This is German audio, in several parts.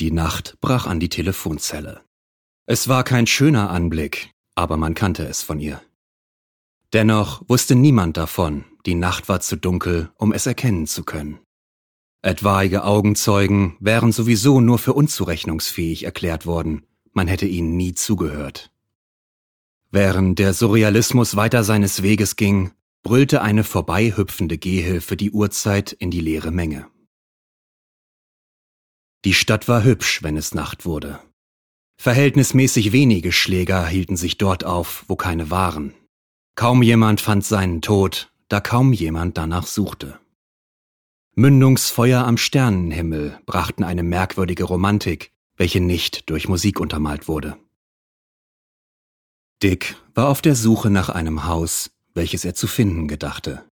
Die Nacht brach an die Telefonzelle. Es war kein schöner Anblick, aber man kannte es von ihr. Dennoch wusste niemand davon, die Nacht war zu dunkel, um es erkennen zu können. Etwaige Augenzeugen wären sowieso nur für unzurechnungsfähig erklärt worden, man hätte ihnen nie zugehört. Während der Surrealismus weiter seines Weges ging, brüllte eine vorbeihüpfende Gehhilfe die Uhrzeit in die leere Menge. Die Stadt war hübsch, wenn es Nacht wurde. Verhältnismäßig wenige Schläger hielten sich dort auf, wo keine waren. Kaum jemand fand seinen Tod, da kaum jemand danach suchte. Mündungsfeuer am Sternenhimmel brachten eine merkwürdige Romantik, welche nicht durch Musik untermalt wurde. Dick war auf der Suche nach einem Haus, welches er zu finden gedachte.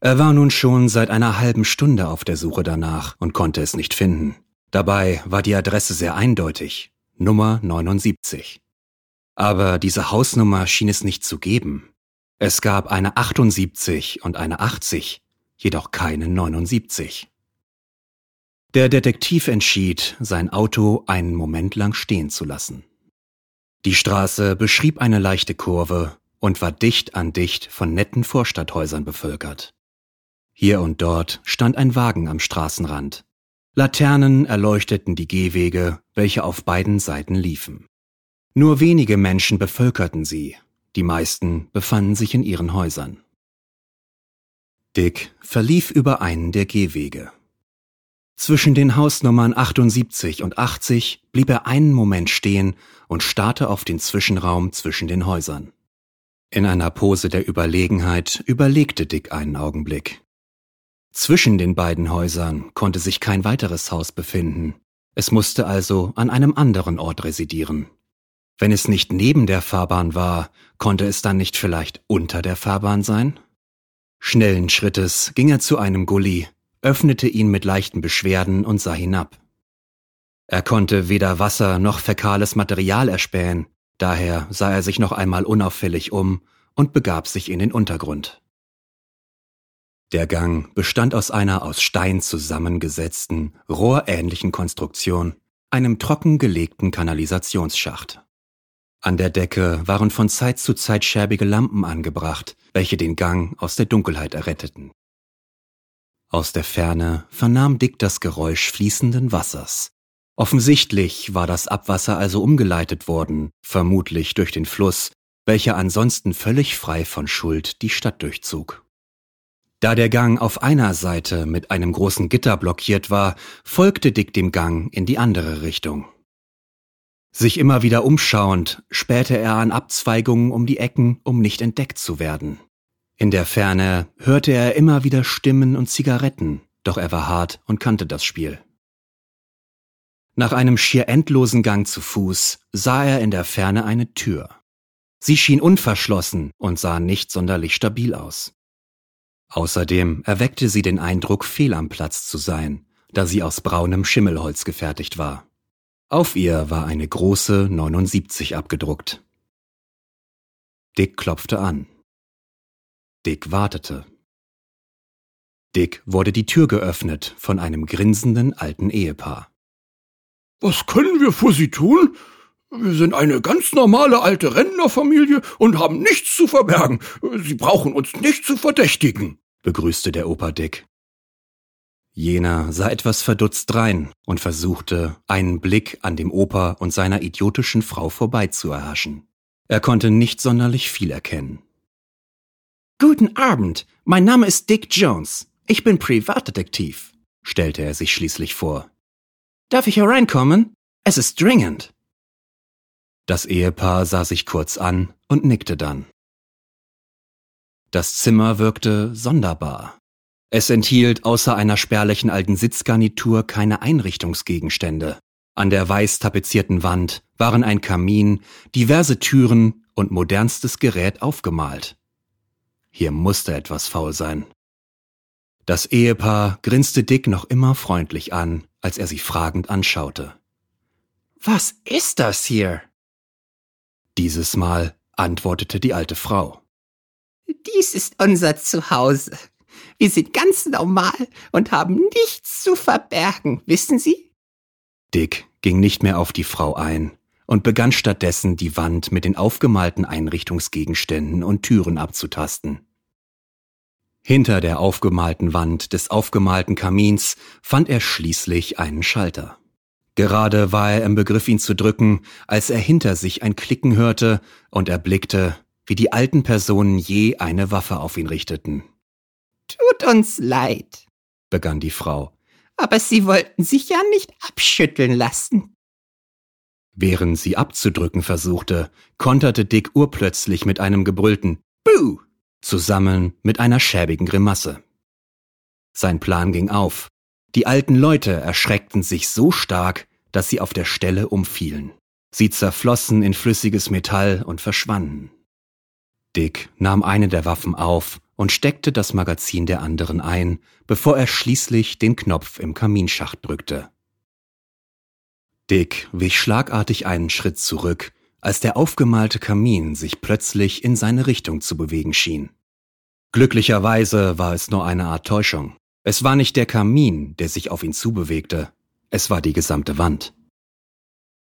Er war nun schon seit einer halben Stunde auf der Suche danach und konnte es nicht finden. Dabei war die Adresse sehr eindeutig, Nummer 79. Aber diese Hausnummer schien es nicht zu geben. Es gab eine 78 und eine 80, jedoch keine 79. Der Detektiv entschied, sein Auto einen Moment lang stehen zu lassen. Die Straße beschrieb eine leichte Kurve und war dicht an dicht von netten Vorstadthäusern bevölkert. Hier und dort stand ein Wagen am Straßenrand. Laternen erleuchteten die Gehwege, welche auf beiden Seiten liefen. Nur wenige Menschen bevölkerten sie, die meisten befanden sich in ihren Häusern. Dick verlief über einen der Gehwege. Zwischen den Hausnummern 78 und 80 blieb er einen Moment stehen und starrte auf den Zwischenraum zwischen den Häusern. In einer Pose der Überlegenheit überlegte Dick einen Augenblick. Zwischen den beiden Häusern konnte sich kein weiteres Haus befinden. Es musste also an einem anderen Ort residieren. Wenn es nicht neben der Fahrbahn war, konnte es dann nicht vielleicht unter der Fahrbahn sein? Schnellen Schrittes ging er zu einem Gully, öffnete ihn mit leichten Beschwerden und sah hinab. Er konnte weder Wasser noch fäkales Material erspähen, daher sah er sich noch einmal unauffällig um und begab sich in den Untergrund. Der Gang bestand aus einer aus Stein zusammengesetzten, rohrähnlichen Konstruktion, einem trockengelegten Kanalisationsschacht. An der Decke waren von Zeit zu Zeit schäbige Lampen angebracht, welche den Gang aus der Dunkelheit erretteten. Aus der Ferne vernahm Dick das Geräusch fließenden Wassers. Offensichtlich war das Abwasser also umgeleitet worden, vermutlich durch den Fluss, welcher ansonsten völlig frei von Schuld die Stadt durchzog. Da der Gang auf einer Seite mit einem großen Gitter blockiert war, folgte Dick dem Gang in die andere Richtung. Sich immer wieder umschauend, spähte er an Abzweigungen um die Ecken, um nicht entdeckt zu werden. In der Ferne hörte er immer wieder Stimmen und Zigaretten, doch er war hart und kannte das Spiel. Nach einem schier endlosen Gang zu Fuß sah er in der Ferne eine Tür. Sie schien unverschlossen und sah nicht sonderlich stabil aus. Außerdem erweckte sie den Eindruck, fehl am Platz zu sein, da sie aus braunem Schimmelholz gefertigt war. Auf ihr war eine große 79 abgedruckt. Dick klopfte an. Dick wartete. Dick wurde die Tür geöffnet von einem grinsenden alten Ehepaar. Was können wir für Sie tun? Wir sind eine ganz normale alte Rentnerfamilie und haben nichts zu verbergen. Sie brauchen uns nicht zu verdächtigen, begrüßte der Opa Dick. Jener sah etwas verdutzt rein und versuchte, einen Blick an dem Opa und seiner idiotischen Frau vorbei zu erhaschen. Er konnte nicht sonderlich viel erkennen. Guten Abend, mein Name ist Dick Jones. Ich bin Privatdetektiv, stellte er sich schließlich vor. Darf ich hereinkommen? Es ist dringend. Das Ehepaar sah sich kurz an und nickte dann. Das Zimmer wirkte sonderbar. Es enthielt außer einer spärlichen alten Sitzgarnitur keine Einrichtungsgegenstände. An der weiß tapezierten Wand waren ein Kamin, diverse Türen und modernstes Gerät aufgemalt. Hier musste etwas faul sein. Das Ehepaar grinste Dick noch immer freundlich an, als er sie fragend anschaute. Was ist das hier? Dieses Mal antwortete die alte Frau. Dies ist unser Zuhause. Wir sind ganz normal und haben nichts zu verbergen, wissen Sie? Dick ging nicht mehr auf die Frau ein und begann stattdessen die Wand mit den aufgemalten Einrichtungsgegenständen und Türen abzutasten. Hinter der aufgemalten Wand des aufgemalten Kamins fand er schließlich einen Schalter. Gerade war er im Begriff, ihn zu drücken, als er hinter sich ein Klicken hörte und erblickte, wie die alten Personen je eine Waffe auf ihn richteten. Tut uns leid, begann die Frau. Aber Sie wollten sich ja nicht abschütteln lassen. Während sie abzudrücken versuchte, konterte Dick urplötzlich mit einem gebrüllten Buh zusammen mit einer schäbigen Grimasse. Sein Plan ging auf. Die alten Leute erschreckten sich so stark, dass sie auf der Stelle umfielen. Sie zerflossen in flüssiges Metall und verschwanden. Dick nahm eine der Waffen auf und steckte das Magazin der anderen ein, bevor er schließlich den Knopf im Kaminschacht drückte. Dick wich schlagartig einen Schritt zurück, als der aufgemalte Kamin sich plötzlich in seine Richtung zu bewegen schien. Glücklicherweise war es nur eine Art Täuschung. Es war nicht der Kamin, der sich auf ihn zubewegte, es war die gesamte Wand.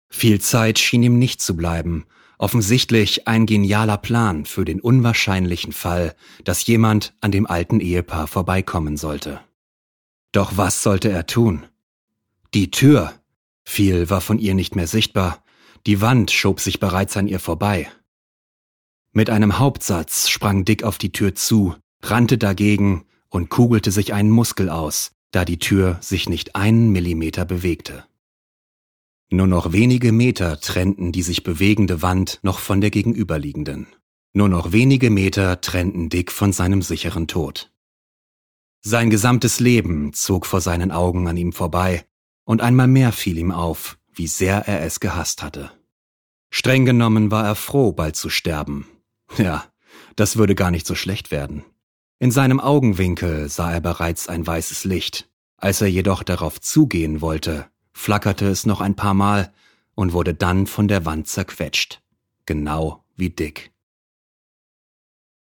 Viel Zeit schien ihm nicht zu bleiben, offensichtlich ein genialer Plan für den unwahrscheinlichen Fall, dass jemand an dem alten Ehepaar vorbeikommen sollte. Doch was sollte er tun? Die Tür. Viel war von ihr nicht mehr sichtbar, die Wand schob sich bereits an ihr vorbei. Mit einem Hauptsatz sprang Dick auf die Tür zu, rannte dagegen und kugelte sich einen Muskel aus, da die Tür sich nicht einen Millimeter bewegte. Nur noch wenige Meter trennten die sich bewegende Wand noch von der gegenüberliegenden. Nur noch wenige Meter trennten Dick von seinem sicheren Tod. Sein gesamtes Leben zog vor seinen Augen an ihm vorbei, und einmal mehr fiel ihm auf, wie sehr er es gehasst hatte. Streng genommen war er froh, bald zu sterben. Ja, das würde gar nicht so schlecht werden. In seinem Augenwinkel sah er bereits ein weißes Licht. Als er jedoch darauf zugehen wollte, flackerte es noch ein paar Mal und wurde dann von der Wand zerquetscht. Genau wie Dick.